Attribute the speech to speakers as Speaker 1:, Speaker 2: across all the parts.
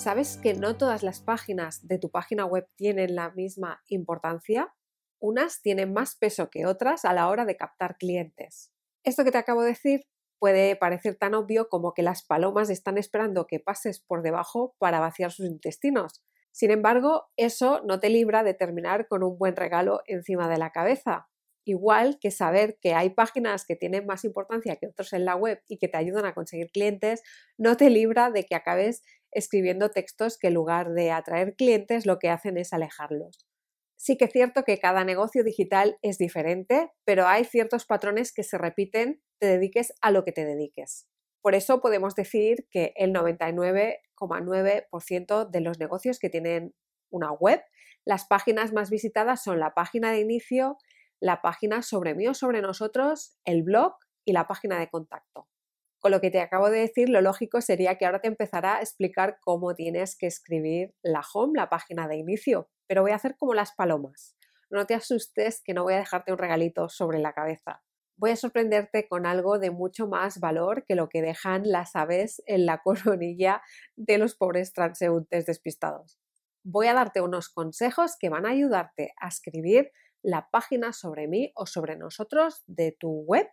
Speaker 1: ¿Sabes que no todas las páginas de tu página web tienen la misma importancia? Unas tienen más peso que otras a la hora de captar clientes. Esto que te acabo de decir puede parecer tan obvio como que las palomas están esperando que pases por debajo para vaciar sus intestinos. Sin embargo, eso no te libra de terminar con un buen regalo encima de la cabeza. Igual que saber que hay páginas que tienen más importancia que otros en la web y que te ayudan a conseguir clientes, no te libra de que acabes escribiendo textos que en lugar de atraer clientes lo que hacen es alejarlos. Sí que es cierto que cada negocio digital es diferente, pero hay ciertos patrones que se repiten, te dediques a lo que te dediques. Por eso podemos decir que el 99,9% de los negocios que tienen una web, las páginas más visitadas son la página de inicio, la página sobre mí o sobre nosotros, el blog y la página de contacto. Con lo que te acabo de decir, lo lógico sería que ahora te empezara a explicar cómo tienes que escribir la home, la página de inicio, pero voy a hacer como las palomas. No te asustes que no voy a dejarte un regalito sobre la cabeza. Voy a sorprenderte con algo de mucho más valor que lo que dejan las aves en la coronilla de los pobres transeúntes despistados. Voy a darte unos consejos que van a ayudarte a escribir la página sobre mí o sobre nosotros de tu web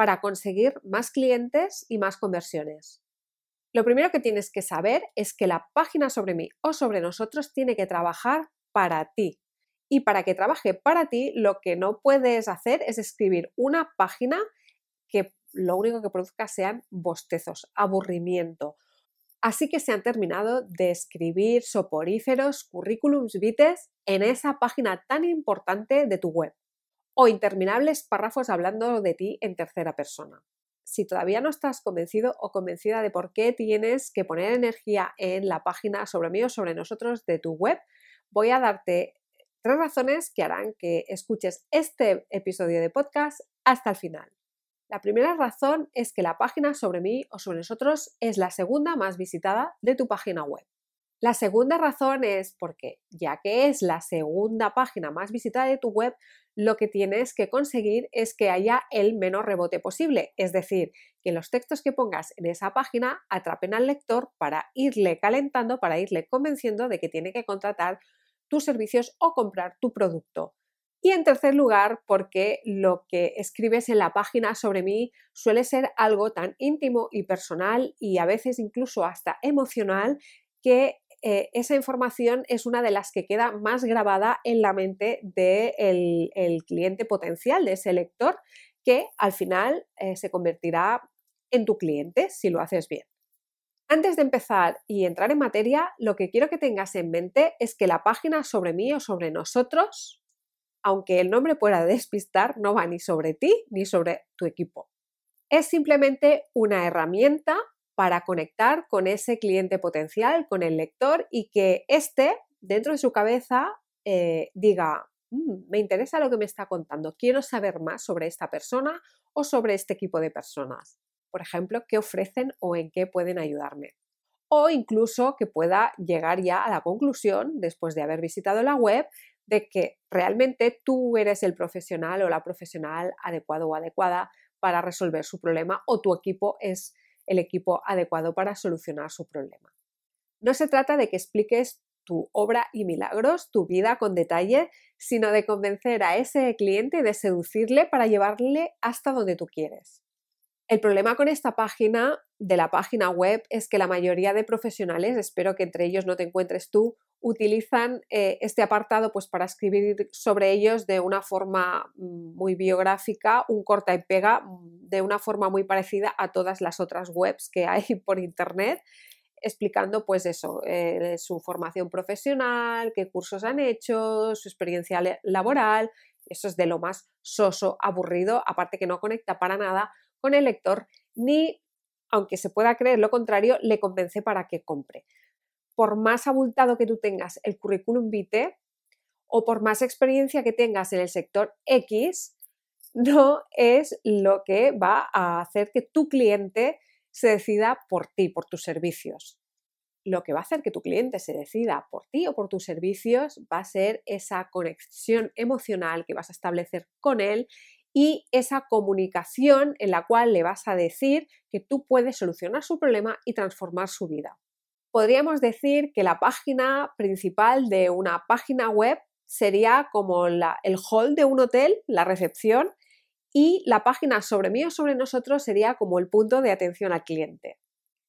Speaker 1: para conseguir más clientes y más conversiones. Lo primero que tienes que saber es que la página sobre mí o sobre nosotros tiene que trabajar para ti. Y para que trabaje para ti, lo que no puedes hacer es escribir una página que lo único que produzca sean bostezos, aburrimiento. Así que se han terminado de escribir soporíferos, currículums vites en esa página tan importante de tu web o interminables párrafos hablando de ti en tercera persona. Si todavía no estás convencido o convencida de por qué tienes que poner energía en la página sobre mí o sobre nosotros de tu web, voy a darte tres razones que harán que escuches este episodio de podcast hasta el final. La primera razón es que la página sobre mí o sobre nosotros es la segunda más visitada de tu página web. La segunda razón es porque, ya que es la segunda página más visitada de tu web, lo que tienes que conseguir es que haya el menos rebote posible, es decir, que los textos que pongas en esa página atrapen al lector para irle calentando, para irle convenciendo de que tiene que contratar tus servicios o comprar tu producto. Y en tercer lugar, porque lo que escribes en la página sobre mí suele ser algo tan íntimo y personal y a veces incluso hasta emocional que eh, esa información es una de las que queda más grabada en la mente del cliente potencial, de ese lector, que al final eh, se convertirá en tu cliente si lo haces bien. Antes de empezar y entrar en materia, lo que quiero que tengas en mente es que la página sobre mí o sobre nosotros, aunque el nombre pueda despistar, no va ni sobre ti ni sobre tu equipo. Es simplemente una herramienta para conectar con ese cliente potencial, con el lector y que éste, dentro de su cabeza, eh, diga, mm, me interesa lo que me está contando, quiero saber más sobre esta persona o sobre este equipo de personas. Por ejemplo, qué ofrecen o en qué pueden ayudarme. O incluso que pueda llegar ya a la conclusión, después de haber visitado la web, de que realmente tú eres el profesional o la profesional adecuado o adecuada para resolver su problema o tu equipo es el equipo adecuado para solucionar su problema. No se trata de que expliques tu obra y milagros, tu vida con detalle, sino de convencer a ese cliente y de seducirle para llevarle hasta donde tú quieres. El problema con esta página de la página web es que la mayoría de profesionales, espero que entre ellos no te encuentres tú, utilizan eh, este apartado pues, para escribir sobre ellos de una forma mm, muy biográfica, un corta y pega, mm, de una forma muy parecida a todas las otras webs que hay por internet, explicando pues eso, eh, su formación profesional, qué cursos han hecho, su experiencia laboral. Eso es de lo más soso, aburrido, aparte que no conecta para nada con el lector, ni, aunque se pueda creer lo contrario, le convence para que compre. Por más abultado que tú tengas el currículum vitae o por más experiencia que tengas en el sector X, no es lo que va a hacer que tu cliente se decida por ti, por tus servicios. Lo que va a hacer que tu cliente se decida por ti o por tus servicios va a ser esa conexión emocional que vas a establecer con él y esa comunicación en la cual le vas a decir que tú puedes solucionar su problema y transformar su vida. Podríamos decir que la página principal de una página web sería como el hall de un hotel, la recepción, y la página sobre mí o sobre nosotros sería como el punto de atención al cliente.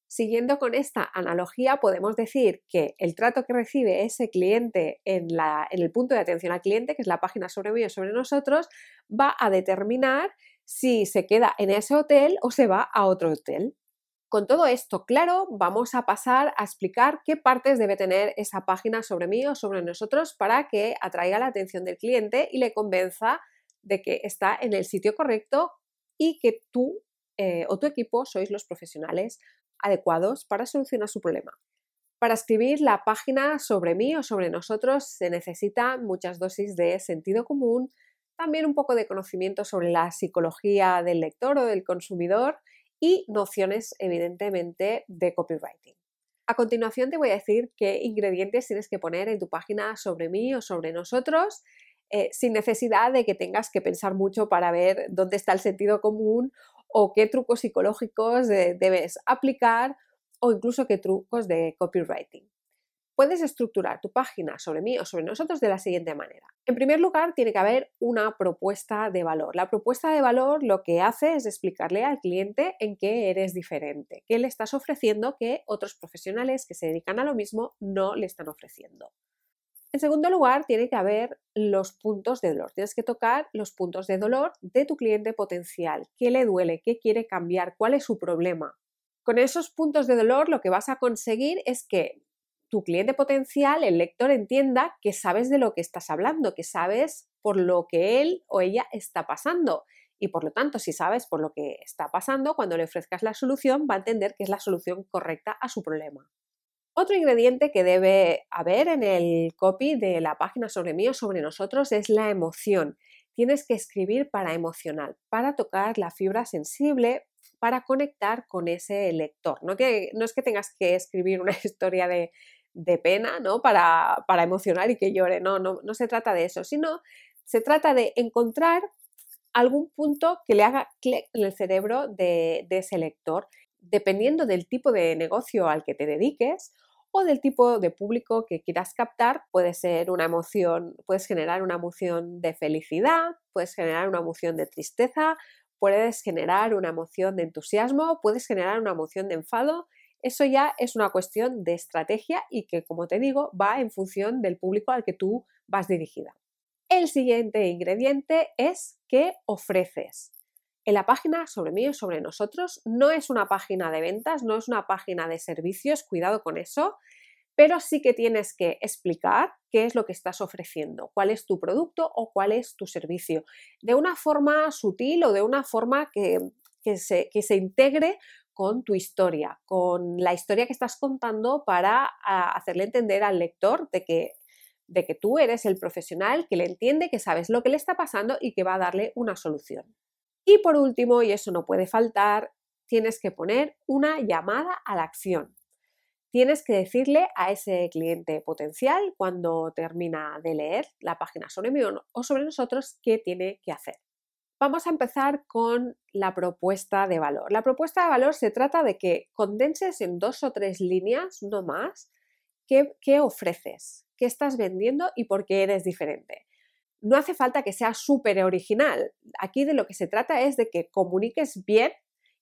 Speaker 1: Siguiendo con esta analogía, podemos decir que el trato que recibe ese cliente en, el punto de atención al cliente, que es la página sobre mí o sobre nosotros, va a determinar si se queda en ese hotel o se va a otro hotel. Con todo esto claro, vamos a pasar a explicar qué partes debe tener esa página sobre mí o sobre nosotros para que atraiga la atención del cliente y le convenza de que está en el sitio correcto y que tú eh, o tu equipo sois los profesionales adecuados para solucionar su problema. Para escribir la página sobre mí o sobre nosotros se necesita muchas dosis de sentido común, también un poco de conocimiento sobre la psicología del lector o del consumidor y nociones evidentemente de copywriting. A continuación te voy a decir qué ingredientes tienes que poner en tu página sobre mí o sobre nosotros eh, sin necesidad de que tengas que pensar mucho para ver dónde está el sentido común o qué trucos psicológicos debes aplicar o incluso qué trucos de copywriting. Puedes estructurar tu página sobre mí o sobre nosotros de la siguiente manera. En primer lugar, tiene que haber una propuesta de valor. La propuesta de valor lo que hace es explicarle al cliente en qué eres diferente, qué le estás ofreciendo que otros profesionales que se dedican a lo mismo no le están ofreciendo. En segundo lugar, tiene que haber los puntos de dolor. Tienes que tocar los puntos de dolor de tu cliente potencial. ¿Qué le duele? ¿Qué quiere cambiar? ¿Cuál es su problema? Con esos puntos de dolor lo que vas a conseguir es que tu cliente potencial, el lector, entienda que sabes de lo que estás hablando, que sabes por lo que él o ella está pasando. Y por lo tanto, si sabes por lo que está pasando, cuando le ofrezcas la solución, va a entender que es la solución correcta a su problema. Otro ingrediente que debe haber en el copy de la página sobre mí o sobre nosotros es la emoción. Tienes que escribir para emocional, para tocar la fibra sensible, para conectar con ese lector. No, no es que tengas que escribir una historia de, pena, ¿no? Para, para, emocionar y que llore. No, no, no se trata de eso, sino se trata de encontrar algún punto que le haga clic en el cerebro de, de ese lector dependiendo del tipo de negocio al que te dediques o del tipo de público que quieras captar, puede ser una emoción, puedes generar una emoción de felicidad, puedes generar una emoción de tristeza, puedes generar una emoción de entusiasmo, puedes generar una emoción de enfado. Eso ya es una cuestión de estrategia y que, como te digo, va en función del público al que tú vas dirigida. El siguiente ingrediente es qué ofreces en la página sobre mí o sobre nosotros no es una página de ventas, no es una página de servicios, cuidado con eso, pero sí que tienes que explicar qué es lo que estás ofreciendo, cuál es tu producto o cuál es tu servicio, de una forma sutil o de una forma que, se, se integre con tu historia, con la historia que estás contando para hacerle entender al lector de que, de que tú eres el profesional que le entiende, que sabes lo que le está pasando y que va a darle una solución. Y por último, y eso no puede faltar, tienes que poner una llamada a la acción. Tienes que decirle a ese cliente potencial cuando termina de leer la página sobre mí o sobre nosotros qué tiene que hacer. Vamos a empezar con la propuesta de valor. La propuesta de valor se trata de que condenses en dos o tres líneas, no más, qué, qué ofreces, qué estás vendiendo y por qué eres diferente no hace falta que sea súper original. Aquí de lo que se trata es de que comuniques bien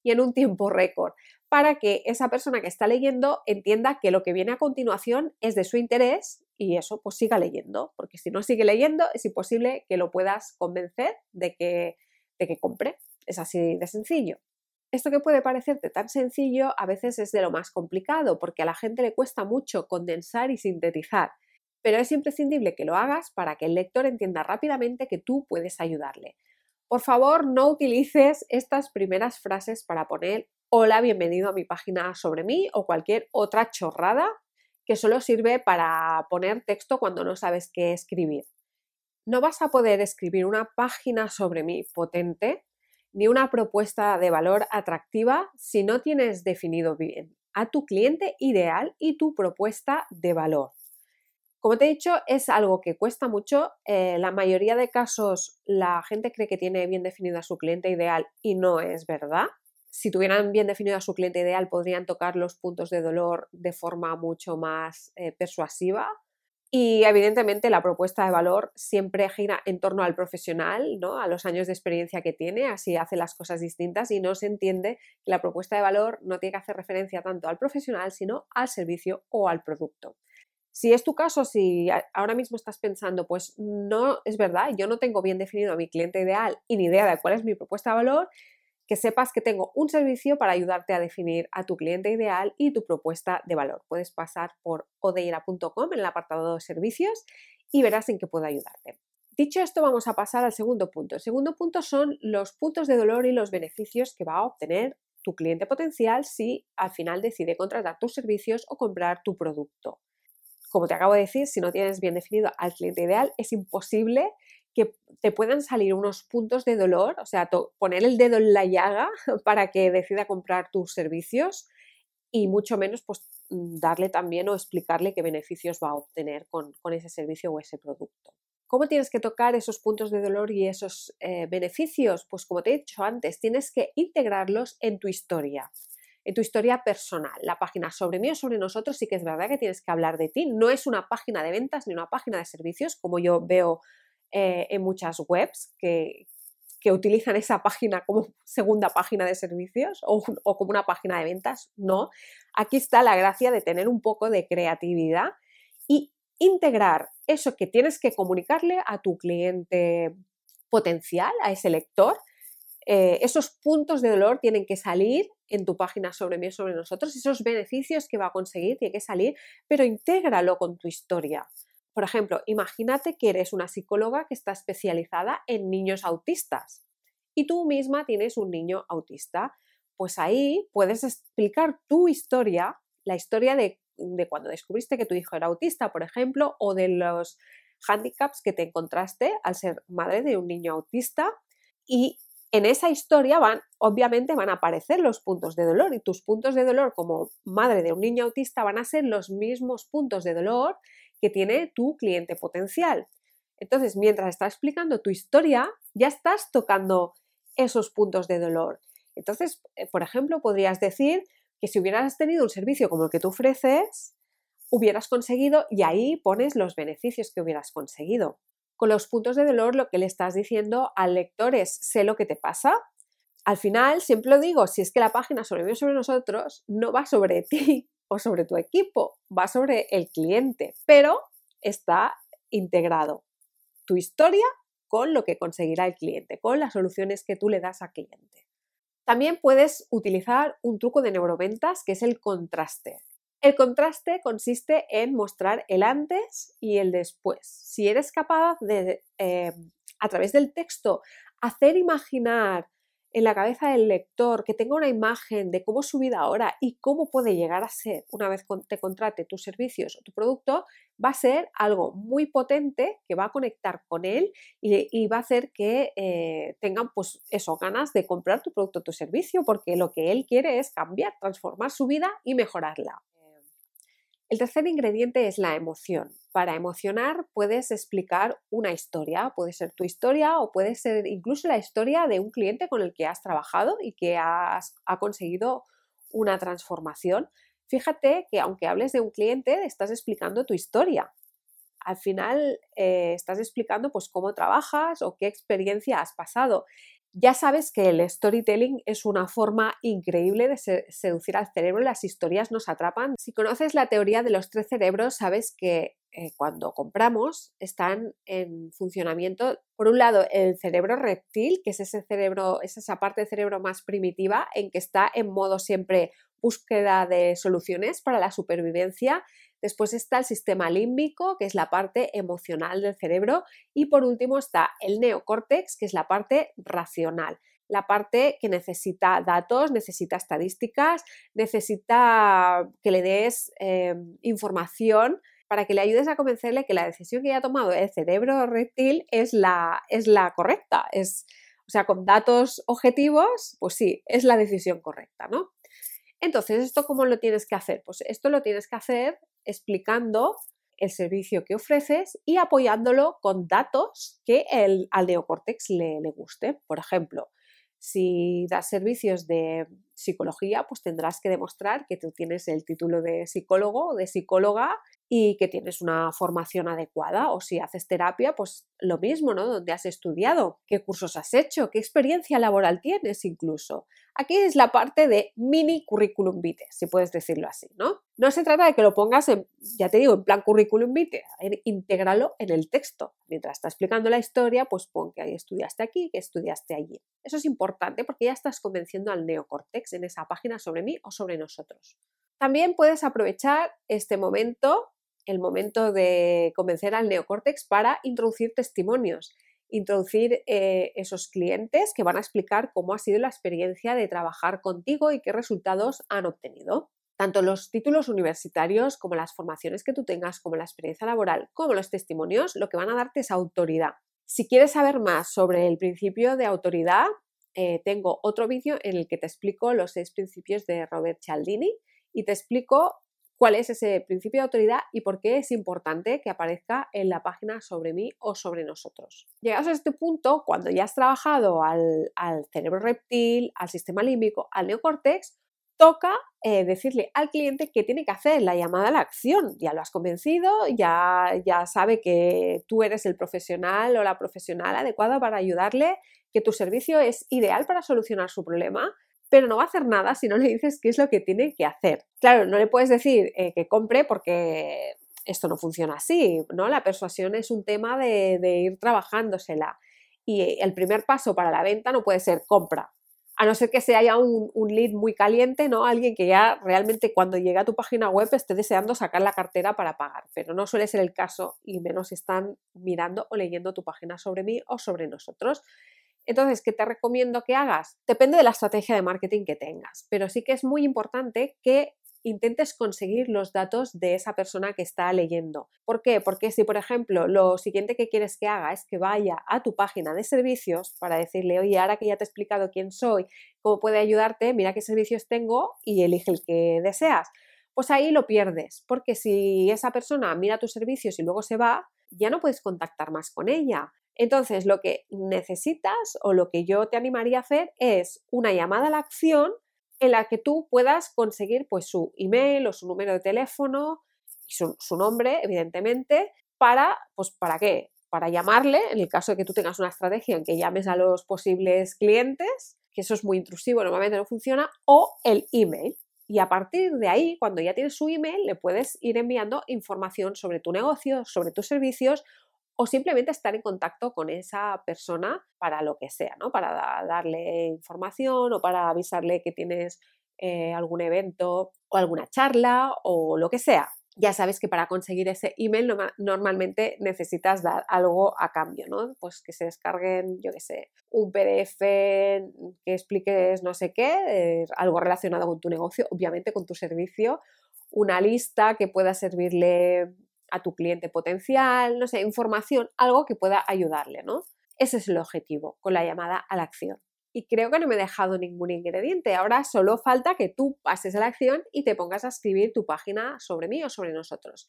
Speaker 1: y en un tiempo récord para que esa persona que está leyendo entienda que lo que viene a continuación es de su interés y eso pues siga leyendo, porque si no sigue leyendo es imposible que lo puedas convencer de que, de que compre. Es así de sencillo. Esto que puede parecerte tan sencillo a veces es de lo más complicado porque a la gente le cuesta mucho condensar y sintetizar pero es imprescindible que lo hagas para que el lector entienda rápidamente que tú puedes ayudarle. Por favor, no utilices estas primeras frases para poner hola, bienvenido a mi página sobre mí o cualquier otra chorrada que solo sirve para poner texto cuando no sabes qué escribir. No vas a poder escribir una página sobre mí potente ni una propuesta de valor atractiva si no tienes definido bien a tu cliente ideal y tu propuesta de valor. Como te he dicho, es algo que cuesta mucho. Eh, la mayoría de casos la gente cree que tiene bien definido a su cliente ideal y no es verdad. Si tuvieran bien definido a su cliente ideal, podrían tocar los puntos de dolor de forma mucho más eh, persuasiva. Y evidentemente la propuesta de valor siempre gira en torno al profesional, ¿no? a los años de experiencia que tiene, así hace las cosas distintas y no se entiende que la propuesta de valor no tiene que hacer referencia tanto al profesional, sino al servicio o al producto. Si es tu caso, si ahora mismo estás pensando, pues no es verdad, yo no tengo bien definido a mi cliente ideal y ni idea de cuál es mi propuesta de valor, que sepas que tengo un servicio para ayudarte a definir a tu cliente ideal y tu propuesta de valor. Puedes pasar por odeira.com en el apartado de servicios y verás en qué puedo ayudarte. Dicho esto, vamos a pasar al segundo punto. El segundo punto son los puntos de dolor y los beneficios que va a obtener tu cliente potencial si al final decide contratar tus servicios o comprar tu producto como te acabo de decir, si no tienes bien definido al cliente ideal, es imposible que te puedan salir unos puntos de dolor, o sea, poner el dedo en la llaga para que decida comprar tus servicios y mucho menos pues mm, darle también o explicarle qué beneficios va a obtener con, ese servicio o ese producto. ¿Cómo tienes que tocar esos puntos de dolor y esos eh, beneficios? Pues como te he dicho antes, tienes que integrarlos en tu historia en tu historia personal. La página sobre mí o sobre nosotros sí que es verdad que tienes que hablar de ti. No es una página de ventas ni una página de servicios, como yo veo eh, en muchas webs que, utilizan esa página como segunda página de servicios o, o, como una página de ventas. No, aquí está la gracia de tener un poco de creatividad y integrar eso que tienes que comunicarle a tu cliente potencial, a ese lector, eh, esos puntos de dolor tienen que salir en tu página sobre mí, sobre nosotros, esos beneficios que va a conseguir tienen que salir, pero intégralo con tu historia. Por ejemplo, imagínate que eres una psicóloga que está especializada en niños autistas y tú misma tienes un niño autista. Pues ahí puedes explicar tu historia, la historia de, de cuando descubriste que tu hijo era autista, por ejemplo, o de los handicaps que te encontraste al ser madre de un niño autista y en esa historia van, obviamente van a aparecer los puntos de dolor y tus puntos de dolor como madre de un niño autista van a ser los mismos puntos de dolor que tiene tu cliente potencial. Entonces, mientras estás explicando tu historia, ya estás tocando esos puntos de dolor. Entonces, eh, por ejemplo, podrías decir que si hubieras tenido un servicio como el que tú ofreces, hubieras conseguido y ahí pones los beneficios que hubieras conseguido con los puntos de dolor lo que le estás diciendo al lector es, sé lo que te pasa. Al final, siempre lo digo, si es que la página sobre mí o sobre nosotros no va sobre ti o sobre tu equipo, va sobre el cliente, pero está integrado tu historia con lo que conseguirá el cliente, con las soluciones que tú le das al cliente. También puedes utilizar un truco de neuroventas que es el contraste. El contraste consiste en mostrar el antes y el después. Si eres capaz de, eh, a través del texto, hacer imaginar en la cabeza del lector que tenga una imagen de cómo su vida ahora y cómo puede llegar a ser una vez te contrate tus servicios o tu producto, va a ser algo muy potente que va a conectar con él y, va a hacer que eh, tengan pues ganas de comprar tu producto o tu servicio porque lo que él quiere es cambiar, transformar su vida y mejorarla. El tercer ingrediente es la emoción. Para emocionar puedes explicar una historia, puede ser tu historia o puede ser incluso la historia de un cliente con el que has trabajado y que has, ha conseguido una transformación. Fíjate que aunque hables de un cliente, estás explicando tu historia. Al final eh, estás explicando pues cómo trabajas o qué experiencia has pasado ya sabes que el storytelling es una forma increíble de seducir al cerebro, las historias nos atrapan. Si conoces la teoría de los tres cerebros, sabes que eh, cuando compramos están en funcionamiento, por un lado, el cerebro reptil, que es ese cerebro, es esa parte del cerebro más primitiva en que está en modo siempre búsqueda de soluciones para la supervivencia Después está el sistema límbico, que es la parte emocional del cerebro. Y por último está el neocórtex, que es la parte racional. la parte que necesita datos, necesita estadísticas, necesita que le des eh, información para que le ayudes a convencerle que la decisión que ha tomado el cerebro reptil es la, es la correcta. Es, o sea, con datos objetivos, pues sí, es la decisión correcta, ¿no? Entonces, ¿esto cómo lo tienes que hacer? Pues esto lo tienes que hacer explicando el servicio que ofreces y apoyándolo con datos que el, al neocórtex le, le guste. Por ejemplo, si das servicios de psicología, pues tendrás que demostrar que tú tienes el título de psicólogo o de psicóloga y que tienes una formación adecuada. O si haces terapia, pues lo mismo, ¿no? ¿Dónde has estudiado? ¿Qué cursos has hecho? ¿Qué experiencia laboral tienes incluso? Aquí es la parte de mini currículum vitae, si puedes decirlo así, ¿no? No se trata de que lo pongas en, ya te digo, en plan currículum vitae, intégralo en el texto. Mientras está explicando la historia, pues pon que estudiaste aquí, que estudiaste allí. Eso es importante porque ya estás convenciendo al en esa página sobre mí o sobre nosotros. También puedes aprovechar este momento el momento de convencer al neocórtex para introducir testimonios, introducir eh, esos clientes que van a explicar cómo ha sido la experiencia de trabajar contigo y qué resultados han obtenido. Tanto los títulos universitarios como las formaciones que tú tengas, como la experiencia laboral, como los testimonios, lo que van a darte es autoridad. Si quieres saber más sobre el principio de autoridad, eh, tengo otro vídeo en el que te explico los seis principios de Robert Cialdini y te explico cuál es ese principio de autoridad y por qué es importante que aparezca en la página sobre mí o sobre nosotros. Llegados a este punto, cuando ya has trabajado al, cerebro reptil, al sistema límbico, al neocórtex, toca eh, decirle al cliente que tiene que hacer la llamada a la acción. Ya lo has convencido, ya, ya sabe que tú eres el profesional o la profesional adecuada para ayudarle, que tu servicio es ideal para solucionar su problema pero no va a hacer nada si no le dices qué es lo que tiene que hacer. Claro, no le puedes decir eh, que compre porque esto no funciona así, ¿no? La persuasión es un tema de, ir trabajándosela. Y el primer paso para la venta no puede ser compra, a no ser que se haya un, un, lead muy caliente, ¿no? Alguien que ya realmente cuando llega a tu página web esté deseando sacar la cartera para pagar, pero no suele ser el caso y menos si están mirando o leyendo tu página sobre mí o sobre nosotros. Entonces, ¿qué te recomiendo que hagas? Depende de la estrategia de marketing que tengas, pero sí que es muy importante que intentes conseguir los datos de esa persona que está leyendo. ¿Por qué? Porque si, por ejemplo, lo siguiente que quieres que haga es que vaya a tu página de servicios para decirle, oye, ahora que ya te he explicado quién soy, cómo puede ayudarte, mira qué servicios tengo y elige el que deseas. Pues ahí lo pierdes, porque si esa persona mira tus servicios y luego se va, ya no puedes contactar más con ella. Entonces, lo que necesitas o lo que yo te animaría a hacer es una llamada a la acción en la que tú puedas conseguir pues, su email o su número de teléfono y su, nombre, evidentemente, para, pues, ¿para qué? Para llamarle, en el caso de que tú tengas una estrategia en que llames a los posibles clientes, que eso es muy intrusivo, normalmente no funciona, o el email. Y a partir de ahí, cuando ya tienes su email, le puedes ir enviando información sobre tu negocio, sobre tus servicios o simplemente estar en contacto con esa persona para lo que sea, ¿no? Para darle información o para avisarle que tienes eh, algún evento o alguna charla o lo que sea. Ya sabes que para conseguir ese email normalmente necesitas dar algo a cambio, ¿no? Pues que se descarguen, yo qué sé, un PDF que expliques no sé qué, eh, algo relacionado con tu negocio, obviamente con tu servicio, una lista que pueda servirle a tu cliente potencial, no sé, información, algo que pueda ayudarle, ¿no? Ese es el objetivo con la llamada a la acción. Y creo que no me he dejado ningún ingrediente. Ahora solo falta que tú pases a la acción y te pongas a escribir tu página sobre mí o sobre nosotros.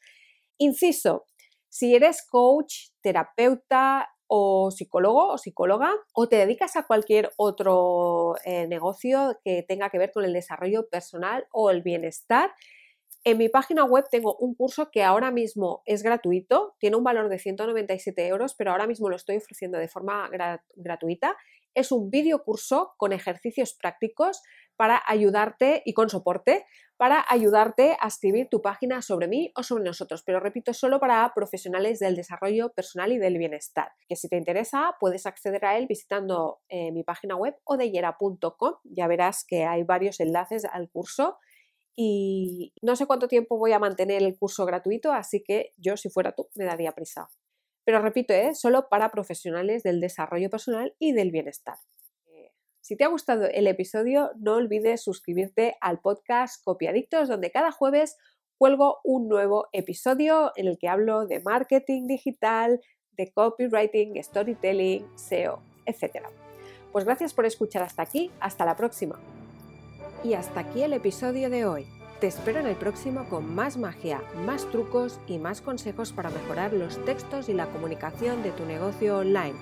Speaker 1: Inciso, si eres coach, terapeuta o psicólogo o psicóloga o te dedicas a cualquier otro eh, negocio que tenga que ver con el desarrollo personal o el bienestar, en mi página web tengo un curso que ahora mismo es gratuito, tiene un valor de 197 euros, pero ahora mismo lo estoy ofreciendo de forma gratuita. Es un video curso con ejercicios prácticos para ayudarte y con soporte para ayudarte a escribir tu página sobre mí o sobre nosotros, pero repito, solo para profesionales del desarrollo personal y del bienestar, que si te interesa puedes acceder a él visitando eh, mi página web o odeyera.com, ya verás que hay varios enlaces al curso y no sé cuánto tiempo voy a mantener el curso gratuito, así que yo si fuera tú me daría prisa. Pero repito, ¿eh? solo para profesionales del desarrollo personal y del bienestar. Eh, Si te ha gustado el episodio, no olvides suscribirte al podcast Copiadictos, donde cada jueves cuelgo un nuevo episodio en el que hablo de marketing digital, de copywriting, storytelling, SEO, etc. Pues gracias por escuchar hasta aquí, hasta la próxima. Y hasta aquí el episodio de hoy. Te espero en el próximo con más magia, más trucos y más consejos para mejorar los textos y la comunicación de tu negocio online.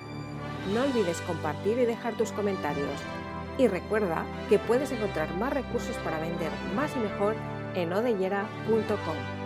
Speaker 1: No olvides compartir y dejar tus comentarios. Y recuerda que puedes encontrar más recursos para vender más y mejor en odellera.com.